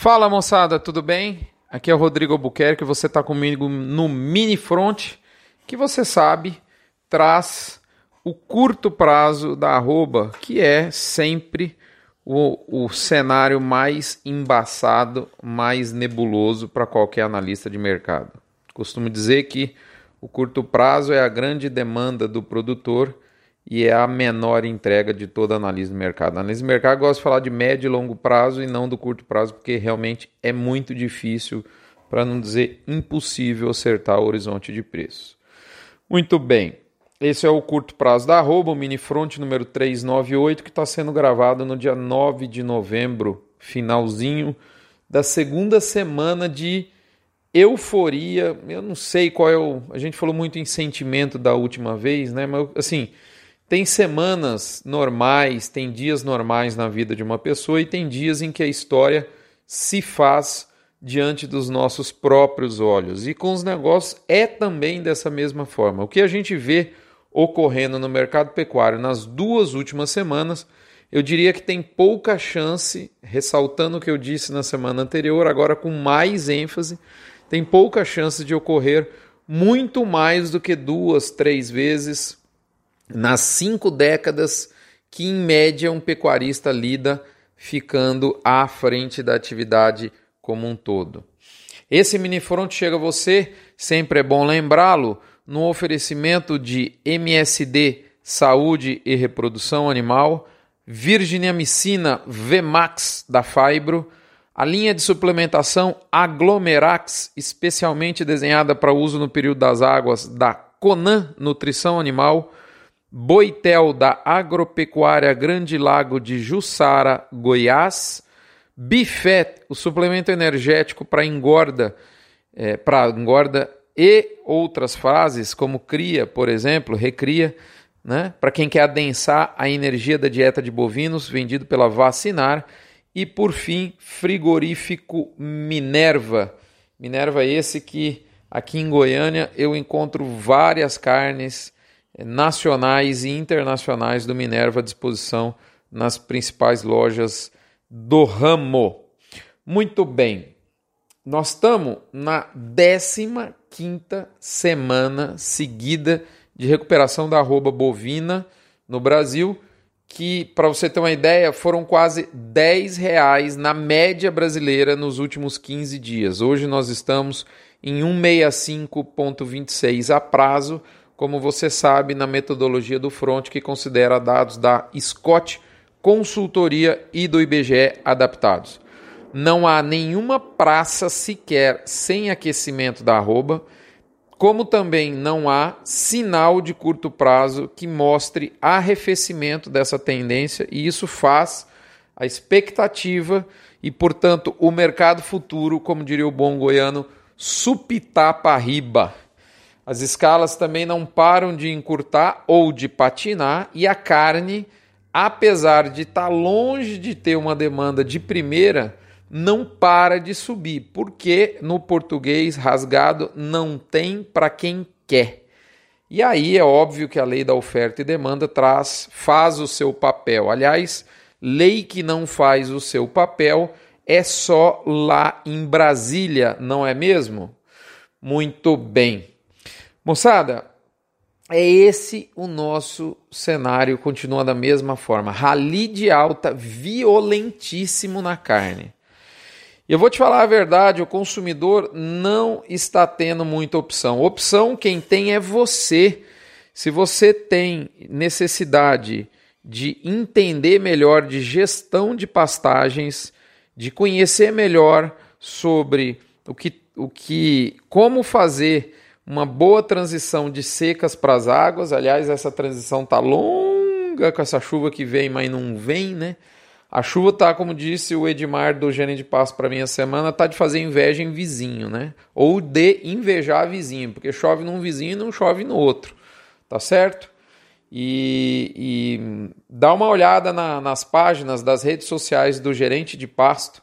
Fala moçada, tudo bem? Aqui é o Rodrigo Albuquerque, você está comigo no Mini Front, que você sabe traz o curto prazo da arroba, que é sempre o, o cenário mais embaçado, mais nebuloso para qualquer analista de mercado. Costumo dizer que o curto prazo é a grande demanda do produtor e é a menor entrega de todo análise do mercado. Análise do mercado gosta de falar de médio e longo prazo e não do curto prazo, porque realmente é muito difícil, para não dizer impossível, acertar o horizonte de preço. Muito bem, esse é o curto prazo da arroba, o mini front número 398, que está sendo gravado no dia 9 de novembro, finalzinho da segunda semana de euforia. Eu não sei qual é o. A gente falou muito em sentimento da última vez, né? Mas assim tem semanas normais, tem dias normais na vida de uma pessoa e tem dias em que a história se faz diante dos nossos próprios olhos. E com os negócios é também dessa mesma forma. O que a gente vê ocorrendo no mercado pecuário nas duas últimas semanas, eu diria que tem pouca chance, ressaltando o que eu disse na semana anterior, agora com mais ênfase, tem pouca chance de ocorrer muito mais do que duas, três vezes nas cinco décadas que, em média, um pecuarista lida ficando à frente da atividade como um todo. Esse minifront chega a você, sempre é bom lembrá-lo, no oferecimento de MSD Saúde e Reprodução Animal, Virginiamicina Vmax da Fibro, a linha de suplementação Aglomerax, especialmente desenhada para uso no período das águas da Conan Nutrição Animal, Boitel da Agropecuária Grande Lago de Jussara, Goiás, Bifet, o suplemento energético para engorda, é, para engorda e outras frases, como cria, por exemplo, recria, né? para quem quer adensar a energia da dieta de bovinos, vendido pela Vacinar. E por fim, frigorífico Minerva. Minerva esse que aqui em Goiânia eu encontro várias carnes nacionais e internacionais do Minerva à disposição nas principais lojas do ramo. Muito bem, nós estamos na 15 semana seguida de recuperação da arroba bovina no Brasil, que, para você ter uma ideia, foram quase 10 reais na média brasileira nos últimos 15 dias. Hoje nós estamos em 165,26 a prazo, como você sabe, na metodologia do Front, que considera dados da Scott Consultoria e do IBGE adaptados. Não há nenhuma praça sequer sem aquecimento da arroba, como também não há sinal de curto prazo que mostre arrefecimento dessa tendência, e isso faz a expectativa e, portanto, o mercado futuro, como diria o bom goiano, supitar para riba. As escalas também não param de encurtar ou de patinar e a carne, apesar de estar tá longe de ter uma demanda de primeira, não para de subir, porque no português rasgado não tem para quem quer. E aí é óbvio que a lei da oferta e demanda traz, faz o seu papel. Aliás, lei que não faz o seu papel é só lá em Brasília, não é mesmo? Muito bem. Moçada, é esse o nosso cenário, continua da mesma forma. Rally de alta violentíssimo na carne. E eu vou te falar a verdade, o consumidor não está tendo muita opção. Opção quem tem é você. Se você tem necessidade de entender melhor de gestão de pastagens, de conhecer melhor sobre o que, o que como fazer uma boa transição de secas para as águas. Aliás, essa transição tá longa com essa chuva que vem, mas não vem, né? A chuva tá, como disse o Edmar do Gênio de Passo para mim a semana, tá de fazer inveja em vizinho, né? Ou de invejar vizinho, porque chove num vizinho e não chove no outro, tá certo? E, e dá uma olhada na, nas páginas das redes sociais do gerente de pasto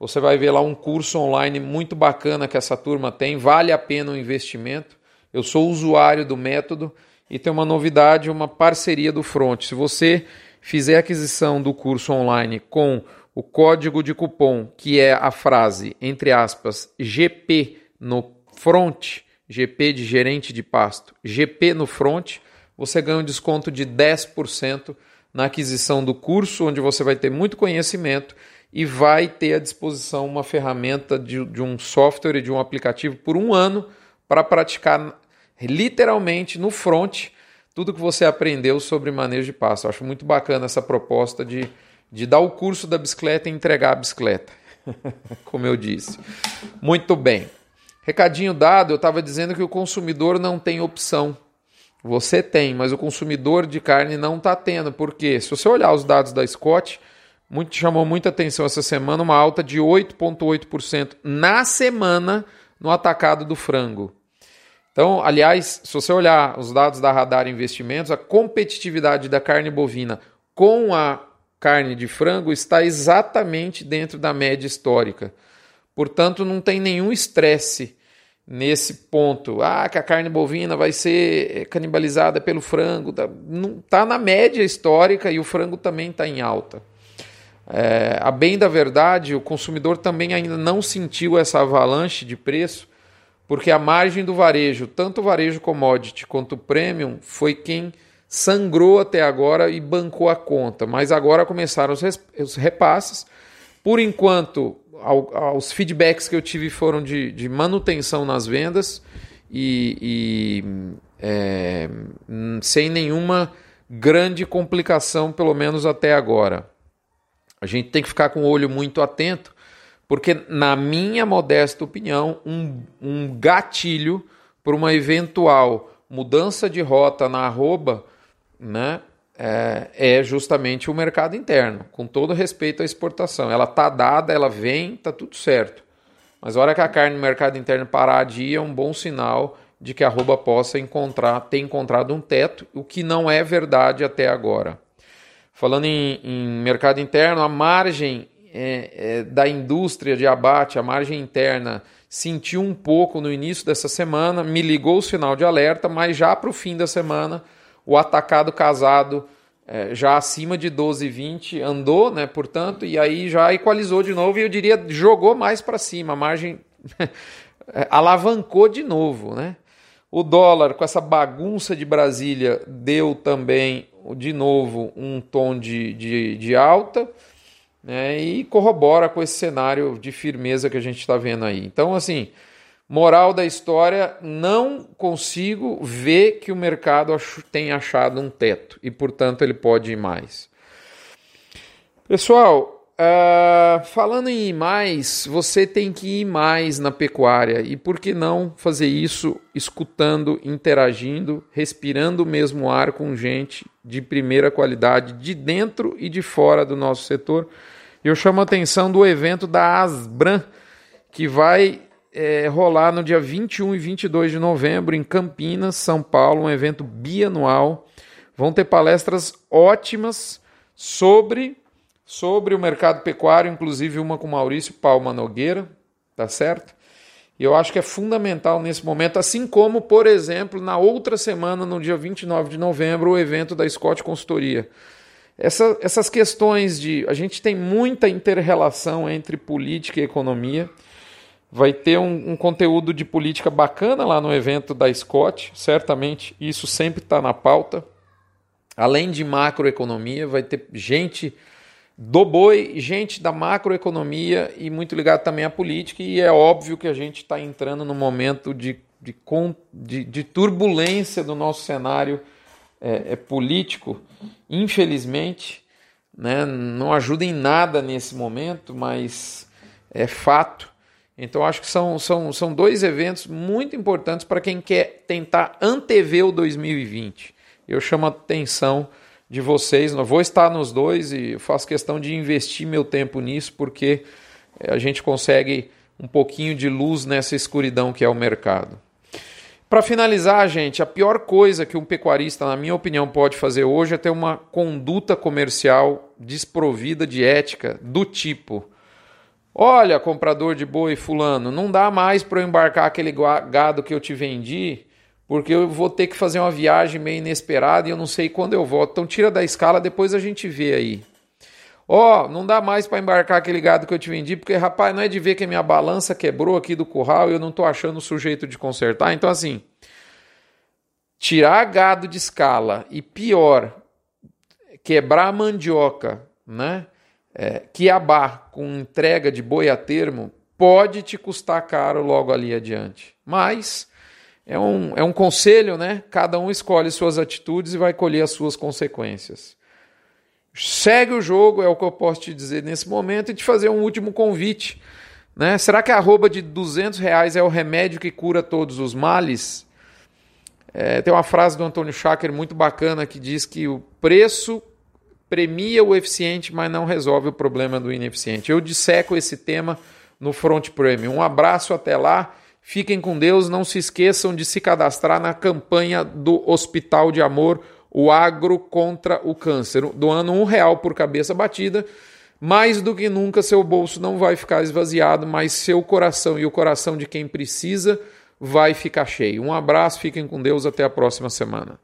você vai ver lá um curso online muito bacana que essa turma tem, vale a pena o investimento. Eu sou usuário do método e tem uma novidade, uma parceria do Front. Se você fizer aquisição do curso online com o código de cupom, que é a frase, entre aspas, GP no front, GP de gerente de pasto, GP no front, você ganha um desconto de 10% na aquisição do curso, onde você vai ter muito conhecimento e vai ter à disposição uma ferramenta de, de um software e de um aplicativo por um ano para praticar literalmente no front tudo que você aprendeu sobre manejo de pasto. Eu acho muito bacana essa proposta de, de dar o curso da bicicleta e entregar a bicicleta, como eu disse. Muito bem. Recadinho dado, eu estava dizendo que o consumidor não tem opção. Você tem, mas o consumidor de carne não está tendo. Por quê? Se você olhar os dados da Scott, muito, chamou muita atenção essa semana uma alta de 8,8% na semana no atacado do frango. Então, aliás, se você olhar os dados da Radar Investimentos, a competitividade da carne bovina com a carne de frango está exatamente dentro da média histórica. Portanto, não tem nenhum estresse nesse ponto. Ah, que a carne bovina vai ser canibalizada pelo frango. Está tá na média histórica e o frango também está em alta. É, a bem da verdade, o consumidor também ainda não sentiu essa avalanche de preço porque a margem do varejo, tanto o varejo commodity quanto o premium, foi quem sangrou até agora e bancou a conta. Mas agora começaram os repasses. Por enquanto, os feedbacks que eu tive foram de, de manutenção nas vendas e, e é, sem nenhuma grande complicação, pelo menos até agora. A gente tem que ficar com o olho muito atento porque, na minha modesta opinião, um, um gatilho para uma eventual mudança de rota na arroba né, é, é, justamente o mercado interno, com todo respeito à exportação. Ela está dada, ela vem, está tudo certo. Mas a hora que a carne no mercado interno parar de ir, é um bom sinal de que a arroba possa encontrar, ter encontrado um teto, o que não é verdade até agora. Falando em, em mercado interno, a margem é, é, da indústria de abate, a margem interna, sentiu um pouco no início dessa semana, me ligou o sinal de alerta, mas já para o fim da semana, o atacado casado é, já acima de 12,20 andou, né? Portanto, e aí já equalizou de novo e eu diria jogou mais para cima, a margem alavancou de novo, né? O dólar, com essa bagunça de Brasília, deu também de novo um tom de, de, de alta né, e corrobora com esse cenário de firmeza que a gente está vendo aí. Então, assim, moral da história, não consigo ver que o mercado tenha achado um teto e, portanto, ele pode ir mais. Pessoal, Uh, falando em ir mais, você tem que ir mais na pecuária. E por que não fazer isso escutando, interagindo, respirando o mesmo ar com gente de primeira qualidade, de dentro e de fora do nosso setor? Eu chamo a atenção do evento da Asbran, que vai é, rolar no dia 21 e 22 de novembro em Campinas, São Paulo, um evento bianual. Vão ter palestras ótimas sobre sobre o mercado pecuário, inclusive uma com Maurício Palma Nogueira, tá certo? E eu acho que é fundamental nesse momento, assim como, por exemplo, na outra semana, no dia 29 de novembro, o evento da Scott Consultoria. Essa, essas questões de. A gente tem muita inter-relação entre política e economia. Vai ter um, um, conteúdo de política bacana lá no evento da Scott, certamente isso sempre está na pauta. Além de macroeconomia, vai ter gente do boi, gente da macroeconomia e muito ligado também à política, e é óbvio que a gente está entrando num momento de, de, de, de, turbulência do nosso cenário é, é político, infelizmente, né, não ajuda em nada nesse momento, mas é fato. Então acho que são, são, são dois eventos muito importantes para quem quer tentar antever o 2020. Eu chamo a atenção de vocês. Eu vou estar nos dois e faço questão de investir meu tempo nisso, porque a gente consegue um pouquinho de luz nessa escuridão que é o mercado. Para finalizar, gente, a pior coisa que um pecuarista, na minha opinião, pode fazer hoje é ter uma conduta comercial desprovida de ética do tipo: Olha, comprador de boi fulano, não dá mais para eu embarcar aquele gado que eu te vendi porque eu vou ter que fazer uma viagem meio inesperada e eu não sei quando eu volto. Então tira da escala, depois a gente vê aí. Ó, oh, não dá mais para embarcar aquele gado que eu te vendi, porque, rapaz, não é de ver que a minha balança quebrou aqui do curral e eu não tô achando o sujeito de consertar. Então, assim, tirar gado de escala e pior, quebrar a mandioca, né? É, quiabá com entrega de boi a termo pode te custar caro logo ali adiante. Mas é um, é um conselho, né? Cada um escolhe suas atitudes e vai colher as suas consequências. Segue o jogo, é o que eu posso te dizer nesse momento, e te fazer um último convite. Né? Será que a arroba de 200 reais é o remédio que cura todos os males? É, tem uma frase do Antônio Schacker muito bacana que diz que o preço premia o eficiente, mas não resolve o problema do ineficiente. Eu disseco esse tema no Front Premium. Um abraço até lá. Fiquem com Deus. Não se esqueçam de se cadastrar na campanha do Hospital de Amor o agro contra o câncer, doando um real por cabeça batida. Mais do que nunca, seu bolso não vai ficar esvaziado, mas seu coração e o coração de quem precisa vai ficar cheio. Um abraço, fiquem com Deus, até a próxima semana.